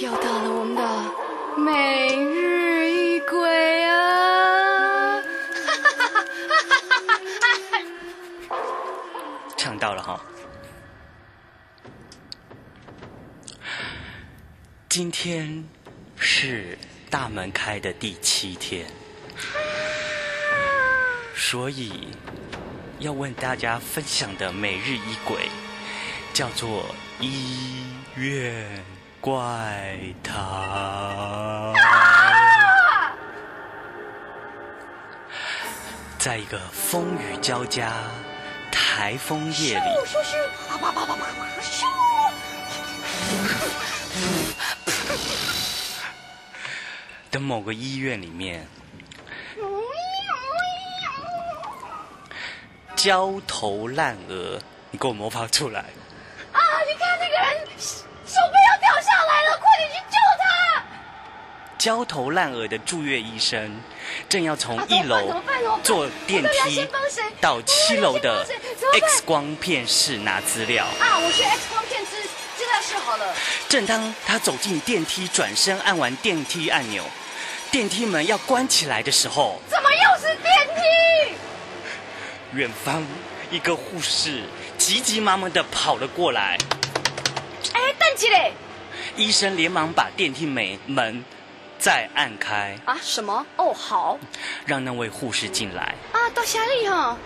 又到了我们的每日一鬼啊！哈哈哈哈哈唱到了哈。今天是大门开的第七天，所以要问大家分享的每日一鬼叫做医院怪谈。在一个风雨交加、台风夜里，的某个医院里面，焦头烂额，你给我模仿出来。啊！你看那个人手背要掉下来了，快点去救他！焦头烂额的住院医生正要从一楼坐电梯到七楼的 X 光片室拿资料。啊，我去 X 光片室资料室好了。正当他走进电梯，转身按完电梯按钮，电梯门要关起来的时候，怎么又是电梯？远方一个护士急急忙忙的跑了过来，哎，邓起嘞！医生连忙把电梯门门再按开，啊，什么？哦，好让那位护士进来。啊，多谢你哈。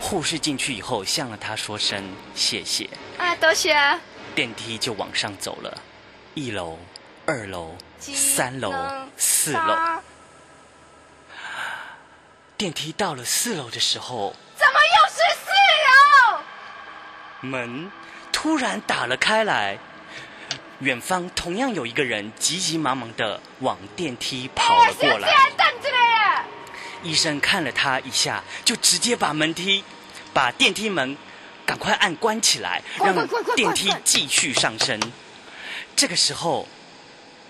护士进去以后，向了他说声谢谢，啊，多谢。电梯就往上走了，一楼、二楼、三楼、四楼。电梯到了四楼的时候，怎么又是四楼？门突然打了开来，远方同样有一个人急急忙忙的往电梯跑了过来。医生看了他一下，就直接把门梯、把电梯门赶快按关起来，让电梯快继续上升。这个时候，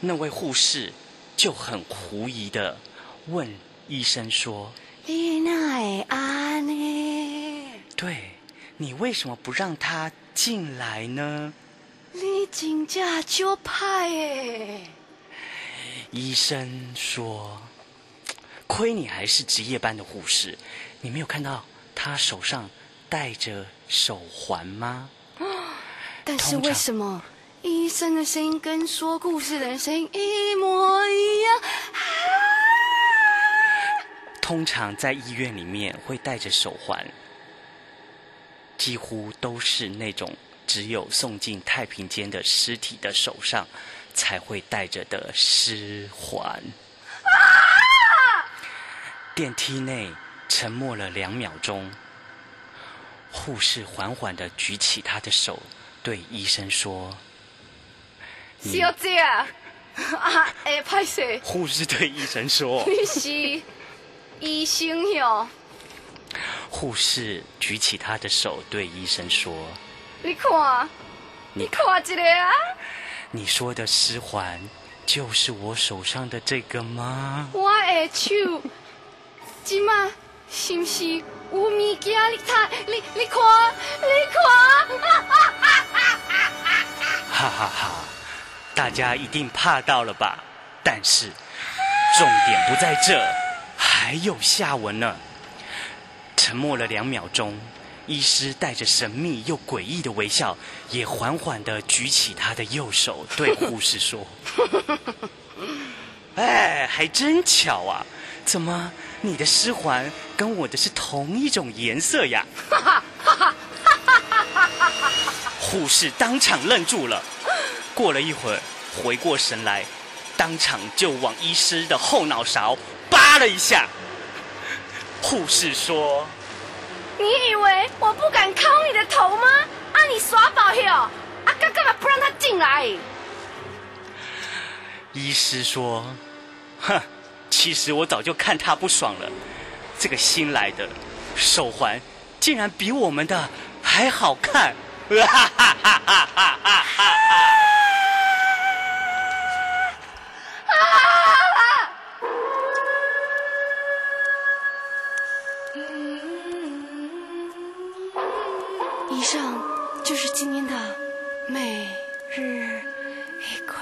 那位护士就很狐疑的问医生说你哪会安呢？：“对你为什么不让他进来呢你真正就派诶！？”医生说：“亏你还是值夜班的护士，你没有看到他手上戴着手环吗？” 但是为什么医生的声音跟说故事的人声音一模一样？通常在医院里面会戴着手环，几乎都是那种只有送进太平间的尸体的手上才会戴着的尸环。电梯内沉默了两秒钟，护士缓缓的举起他的手，对医生说小姐啊，啊，哎，拍谁？：“护士对医生说。”你是医生哟？护士举起他的手，对医生说你看，你看这个啊！：“你说的尸环，就是我手上的这个吗我的手，今嘛是不是有物件？你看，你你看，你看，？”哈哈哈！大家一定怕到了吧？但是重点不在这，还有下文呢。沉默了两秒钟，医师带着神秘又诡异的微笑，也缓缓的举起他的右手，对护士说：“哎，还真巧啊！怎么你的尸环跟我的是同一种颜色呀？” 护士当场愣住了，过了一会儿，回过神来，当场就往医师的后脑勺扒了一下。护士说你以为我不敢敲你的头吗？啊，你耍宝哟！啊，干干嘛不让他进来？：“医师说，哼，其实我早就看他不爽了。这个新来的手环，竟然比我们的还好看。”哈哈哈哈哈哈哈！今天的每日一归